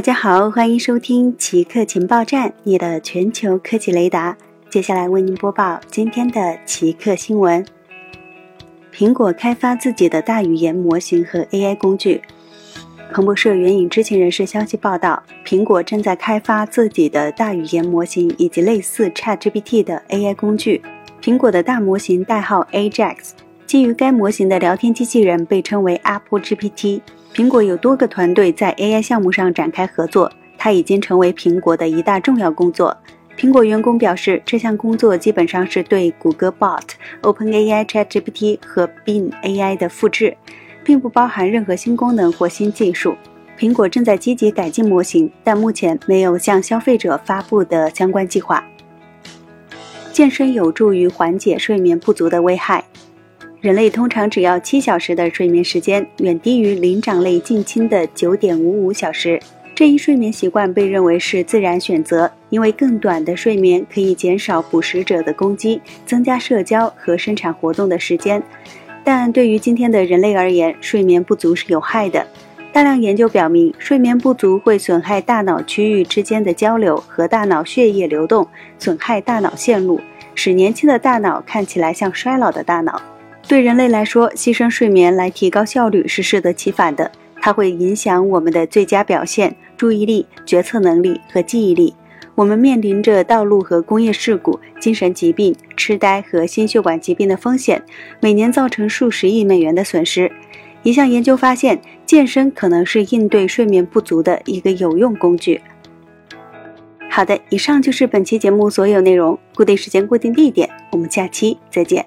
大家好，欢迎收听奇客情报站，你的全球科技雷达。接下来为您播报今天的奇客新闻：苹果开发自己的大语言模型和 AI 工具。彭博社援引知情人士消息报道，苹果正在开发自己的大语言模型以及类似 ChatGPT 的 AI 工具。苹果的大模型代号 Ajax，基于该模型的聊天机器人被称为 Apple GPT。苹果有多个团队在 AI 项目上展开合作，它已经成为苹果的一大重要工作。苹果员工表示，这项工作基本上是对谷歌 Bot、OpenAI ChatGPT 和 Bing AI 的复制，并不包含任何新功能或新技术。苹果正在积极改进模型，但目前没有向消费者发布的相关计划。健身有助于缓解睡眠不足的危害。人类通常只要七小时的睡眠时间，远低于灵长类近亲的九点五五小时。这一睡眠习惯被认为是自然选择，因为更短的睡眠可以减少捕食者的攻击，增加社交和生产活动的时间。但对于今天的人类而言，睡眠不足是有害的。大量研究表明，睡眠不足会损害大脑区域之间的交流和大脑血液流动，损害大脑线路。使年轻的大脑看起来像衰老的大脑。对人类来说，牺牲睡眠来提高效率是适得其反的。它会影响我们的最佳表现、注意力、决策能力和记忆力。我们面临着道路和工业事故、精神疾病、痴呆和心血管疾病的风险，每年造成数十亿美元的损失。一项研究发现，健身可能是应对睡眠不足的一个有用工具。好的，以上就是本期节目所有内容。固定时间，固定地点，我们下期再见。